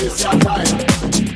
waste your time.